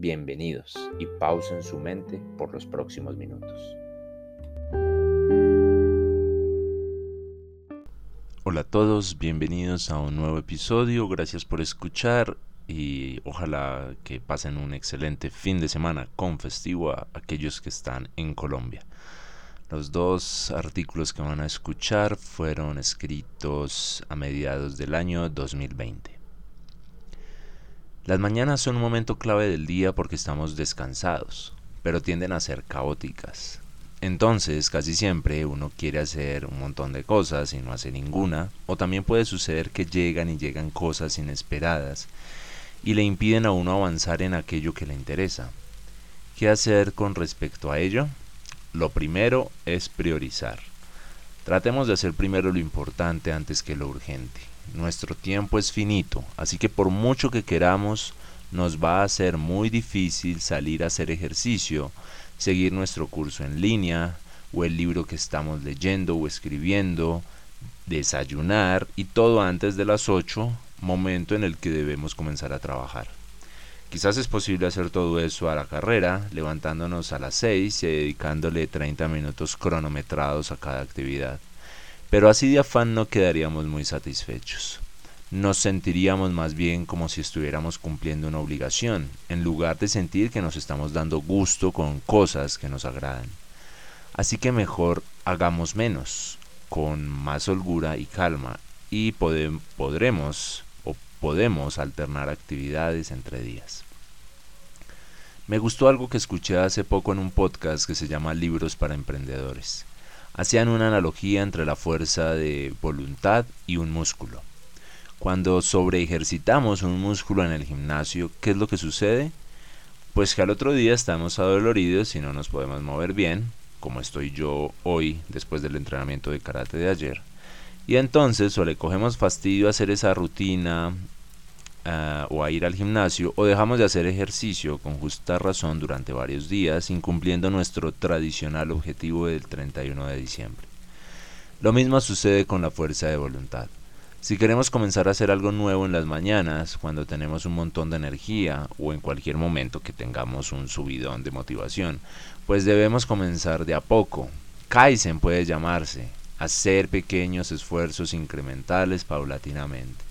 Bienvenidos y pausen su mente por los próximos minutos. Hola a todos, bienvenidos a un nuevo episodio, gracias por escuchar y ojalá que pasen un excelente fin de semana con festivo a aquellos que están en Colombia. Los dos artículos que van a escuchar fueron escritos a mediados del año 2020. Las mañanas son un momento clave del día porque estamos descansados, pero tienden a ser caóticas. Entonces, casi siempre uno quiere hacer un montón de cosas y no hace ninguna, o también puede suceder que llegan y llegan cosas inesperadas y le impiden a uno avanzar en aquello que le interesa. ¿Qué hacer con respecto a ello? Lo primero es priorizar. Tratemos de hacer primero lo importante antes que lo urgente. Nuestro tiempo es finito, así que por mucho que queramos, nos va a ser muy difícil salir a hacer ejercicio, seguir nuestro curso en línea, o el libro que estamos leyendo o escribiendo, desayunar y todo antes de las 8, momento en el que debemos comenzar a trabajar. Quizás es posible hacer todo eso a la carrera, levantándonos a las 6 y dedicándole 30 minutos cronometrados a cada actividad. Pero así de afán no quedaríamos muy satisfechos. Nos sentiríamos más bien como si estuviéramos cumpliendo una obligación, en lugar de sentir que nos estamos dando gusto con cosas que nos agradan. Así que mejor hagamos menos, con más holgura y calma, y podremos podemos alternar actividades entre días. Me gustó algo que escuché hace poco en un podcast que se llama Libros para Emprendedores hacían una analogía entre la fuerza de voluntad y un músculo. Cuando sobre ejercitamos un músculo en el gimnasio, ¿qué es lo que sucede? Pues que al otro día estamos adoloridos y no nos podemos mover bien, como estoy yo hoy después del entrenamiento de karate de ayer. Y entonces o le cogemos fastidio a hacer esa rutina o a ir al gimnasio o dejamos de hacer ejercicio con justa razón durante varios días, incumpliendo nuestro tradicional objetivo del 31 de diciembre. Lo mismo sucede con la fuerza de voluntad. Si queremos comenzar a hacer algo nuevo en las mañanas, cuando tenemos un montón de energía o en cualquier momento que tengamos un subidón de motivación, pues debemos comenzar de a poco. Kaizen puede llamarse, hacer pequeños esfuerzos incrementales paulatinamente.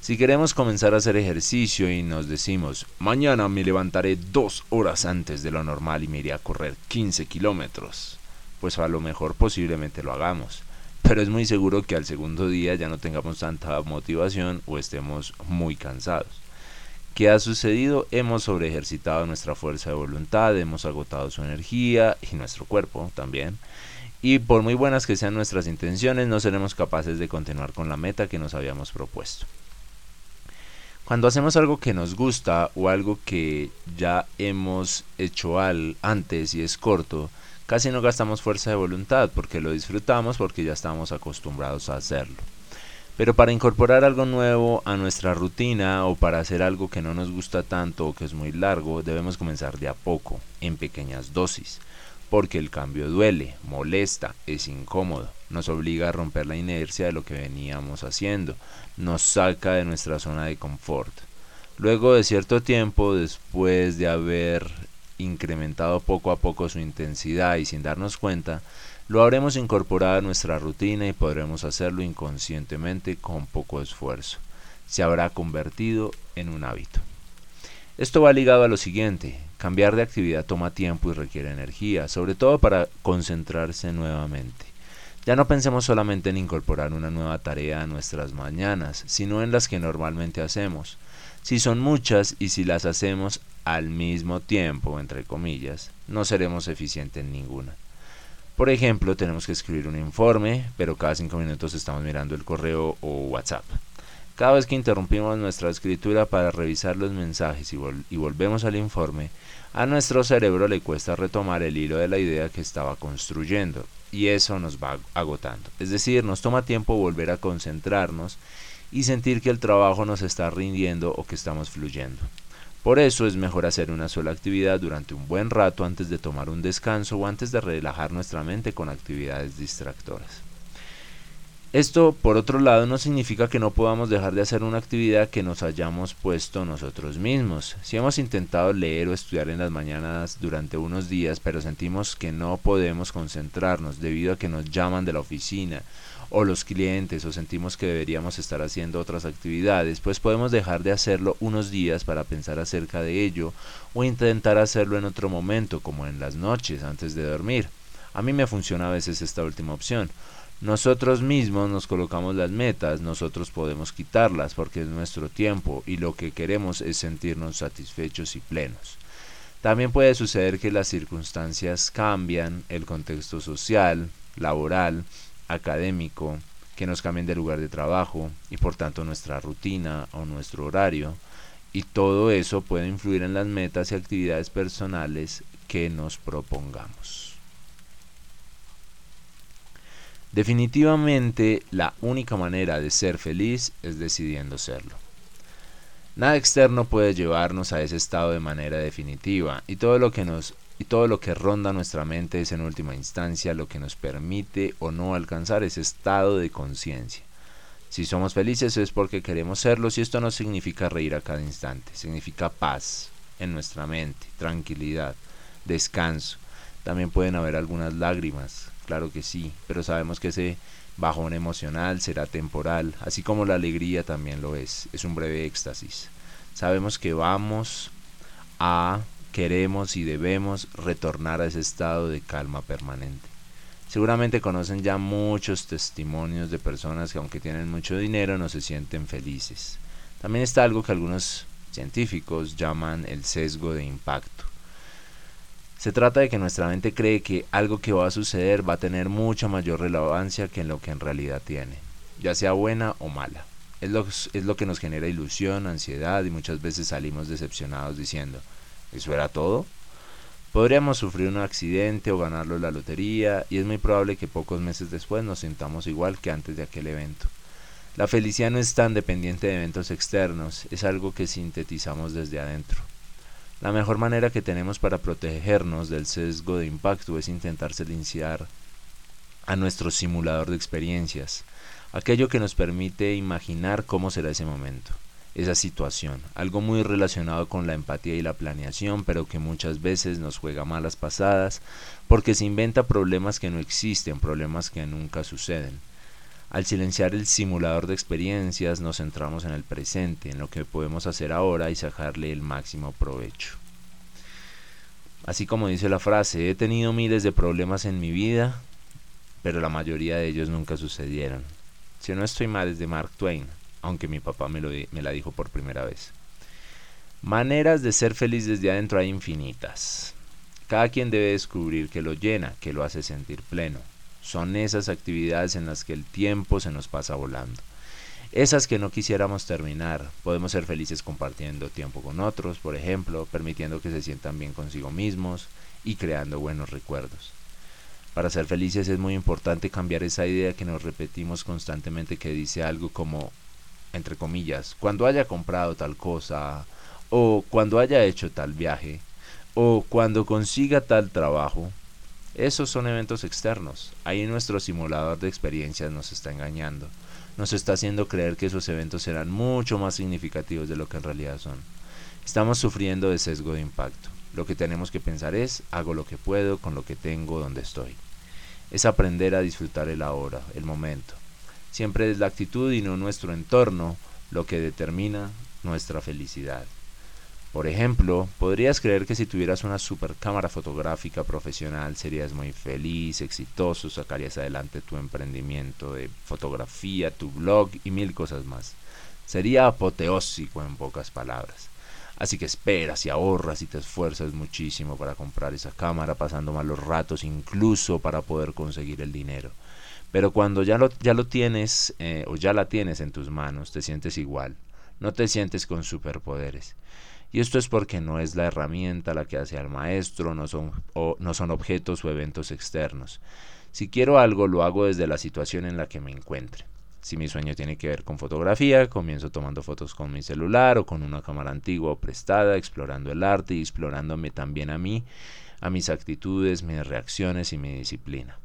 Si queremos comenzar a hacer ejercicio y nos decimos, mañana me levantaré dos horas antes de lo normal y me iré a correr 15 kilómetros, pues a lo mejor posiblemente lo hagamos. Pero es muy seguro que al segundo día ya no tengamos tanta motivación o estemos muy cansados. ¿Qué ha sucedido? Hemos sobreejercitado nuestra fuerza de voluntad, hemos agotado su energía y nuestro cuerpo también. Y por muy buenas que sean nuestras intenciones, no seremos capaces de continuar con la meta que nos habíamos propuesto. Cuando hacemos algo que nos gusta o algo que ya hemos hecho al antes y es corto, casi no gastamos fuerza de voluntad porque lo disfrutamos porque ya estamos acostumbrados a hacerlo. Pero para incorporar algo nuevo a nuestra rutina o para hacer algo que no nos gusta tanto o que es muy largo, debemos comenzar de a poco, en pequeñas dosis porque el cambio duele, molesta, es incómodo, nos obliga a romper la inercia de lo que veníamos haciendo, nos saca de nuestra zona de confort. Luego de cierto tiempo, después de haber incrementado poco a poco su intensidad y sin darnos cuenta, lo habremos incorporado a nuestra rutina y podremos hacerlo inconscientemente con poco esfuerzo. Se habrá convertido en un hábito. Esto va ligado a lo siguiente, Cambiar de actividad toma tiempo y requiere energía, sobre todo para concentrarse nuevamente. Ya no pensemos solamente en incorporar una nueva tarea a nuestras mañanas, sino en las que normalmente hacemos. Si son muchas y si las hacemos al mismo tiempo, entre comillas, no seremos eficientes en ninguna. Por ejemplo, tenemos que escribir un informe, pero cada cinco minutos estamos mirando el correo o WhatsApp. Cada vez que interrumpimos nuestra escritura para revisar los mensajes y, volvemos al informe, a nuestro cerebro le cuesta retomar el hilo de la idea que estaba construyendo y eso nos va agotando. Es decir, nos toma tiempo volver a concentrarnos y sentir que el trabajo nos está rindiendo o que estamos fluyendo. Por eso es mejor hacer una sola actividad durante un buen rato antes de tomar un descanso o antes de relajar nuestra mente con actividades distractoras. Esto, por otro lado, no significa que no podamos dejar de hacer una actividad que nos hayamos puesto nosotros mismos. Si hemos intentado leer o estudiar en las mañanas durante unos días, pero sentimos que no podemos concentrarnos debido a que nos llaman de la oficina o los clientes o sentimos que deberíamos estar haciendo otras actividades, pues podemos dejar de hacerlo unos días para pensar acerca de ello o intentar hacerlo en otro momento, como en las noches antes de dormir. A mí me funciona a veces esta última opción. Nosotros mismos nos colocamos las metas, nosotros podemos quitarlas porque es nuestro tiempo y lo que queremos es sentirnos satisfechos y plenos. También puede suceder que las circunstancias cambian, el contexto social, laboral, académico, que nos cambien de lugar de trabajo y por tanto nuestra rutina o nuestro horario. Y todo eso puede influir en las metas y actividades personales que nos propongamos. Definitivamente la única manera de ser feliz es decidiendo serlo. Nada externo puede llevarnos a ese estado de manera definitiva y todo lo que nos y todo lo que ronda nuestra mente es en última instancia lo que nos permite o no alcanzar ese estado de conciencia. Si somos felices es porque queremos serlo y esto no significa reír a cada instante, significa paz en nuestra mente, tranquilidad, descanso. También pueden haber algunas lágrimas, claro que sí, pero sabemos que ese bajón emocional será temporal, así como la alegría también lo es, es un breve éxtasis. Sabemos que vamos a, queremos y debemos retornar a ese estado de calma permanente. Seguramente conocen ya muchos testimonios de personas que aunque tienen mucho dinero no se sienten felices. También está algo que algunos científicos llaman el sesgo de impacto. Se trata de que nuestra mente cree que algo que va a suceder va a tener mucha mayor relevancia que en lo que en realidad tiene, ya sea buena o mala. Es lo, es lo que nos genera ilusión, ansiedad y muchas veces salimos decepcionados diciendo, ¿eso era todo? Podríamos sufrir un accidente o ganarlo la lotería y es muy probable que pocos meses después nos sintamos igual que antes de aquel evento. La felicidad no es tan dependiente de eventos externos, es algo que sintetizamos desde adentro. La mejor manera que tenemos para protegernos del sesgo de impacto es intentar silenciar a nuestro simulador de experiencias, aquello que nos permite imaginar cómo será ese momento, esa situación, algo muy relacionado con la empatía y la planeación, pero que muchas veces nos juega malas pasadas porque se inventa problemas que no existen, problemas que nunca suceden. Al silenciar el simulador de experiencias nos centramos en el presente, en lo que podemos hacer ahora y sacarle el máximo provecho. Así como dice la frase, he tenido miles de problemas en mi vida, pero la mayoría de ellos nunca sucedieron. Si no estoy mal es de Mark Twain, aunque mi papá me, lo, me la dijo por primera vez. Maneras de ser feliz desde adentro hay infinitas. Cada quien debe descubrir que lo llena, que lo hace sentir pleno. Son esas actividades en las que el tiempo se nos pasa volando. Esas que no quisiéramos terminar. Podemos ser felices compartiendo tiempo con otros, por ejemplo, permitiendo que se sientan bien consigo mismos y creando buenos recuerdos. Para ser felices es muy importante cambiar esa idea que nos repetimos constantemente que dice algo como, entre comillas, cuando haya comprado tal cosa, o cuando haya hecho tal viaje, o cuando consiga tal trabajo, esos son eventos externos. Ahí nuestro simulador de experiencias nos está engañando. Nos está haciendo creer que esos eventos serán mucho más significativos de lo que en realidad son. Estamos sufriendo de sesgo de impacto. Lo que tenemos que pensar es, hago lo que puedo con lo que tengo donde estoy. Es aprender a disfrutar el ahora, el momento. Siempre es la actitud y no nuestro entorno lo que determina nuestra felicidad. Por ejemplo, podrías creer que si tuvieras una super cámara fotográfica profesional serías muy feliz, exitoso, sacarías adelante tu emprendimiento de fotografía, tu blog y mil cosas más. Sería apoteósico en pocas palabras. Así que esperas y ahorras y te esfuerzas muchísimo para comprar esa cámara, pasando malos ratos incluso para poder conseguir el dinero. Pero cuando ya lo, ya lo tienes eh, o ya la tienes en tus manos, te sientes igual. No te sientes con superpoderes. Y esto es porque no es la herramienta la que hace al maestro, no son, o, no son objetos o eventos externos. Si quiero algo, lo hago desde la situación en la que me encuentre. Si mi sueño tiene que ver con fotografía, comienzo tomando fotos con mi celular o con una cámara antigua o prestada, explorando el arte y explorándome también a mí, a mis actitudes, mis reacciones y mi disciplina.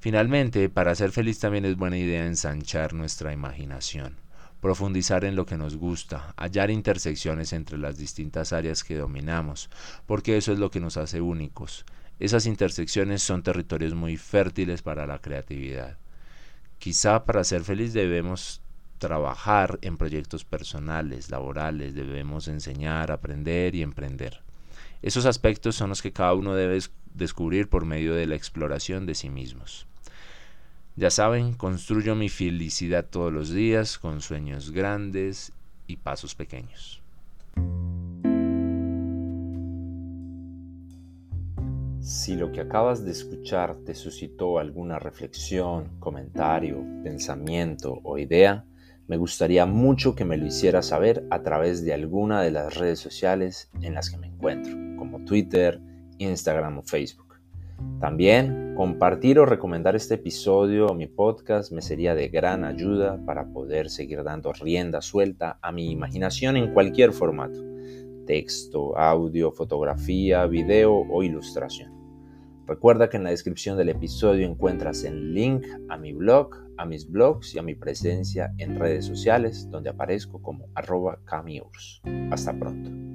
Finalmente, para ser feliz también es buena idea ensanchar nuestra imaginación profundizar en lo que nos gusta, hallar intersecciones entre las distintas áreas que dominamos, porque eso es lo que nos hace únicos. Esas intersecciones son territorios muy fértiles para la creatividad. Quizá para ser feliz debemos trabajar en proyectos personales, laborales, debemos enseñar, aprender y emprender. Esos aspectos son los que cada uno debe descubrir por medio de la exploración de sí mismos. Ya saben, construyo mi felicidad todos los días con sueños grandes y pasos pequeños. Si lo que acabas de escuchar te suscitó alguna reflexión, comentario, pensamiento o idea, me gustaría mucho que me lo hicieras saber a través de alguna de las redes sociales en las que me encuentro, como Twitter, Instagram o Facebook. También compartir o recomendar este episodio o mi podcast me sería de gran ayuda para poder seguir dando rienda suelta a mi imaginación en cualquier formato, texto, audio, fotografía, video o ilustración. Recuerda que en la descripción del episodio encuentras el link a mi blog, a mis blogs y a mi presencia en redes sociales donde aparezco como arroba camiurs. Hasta pronto.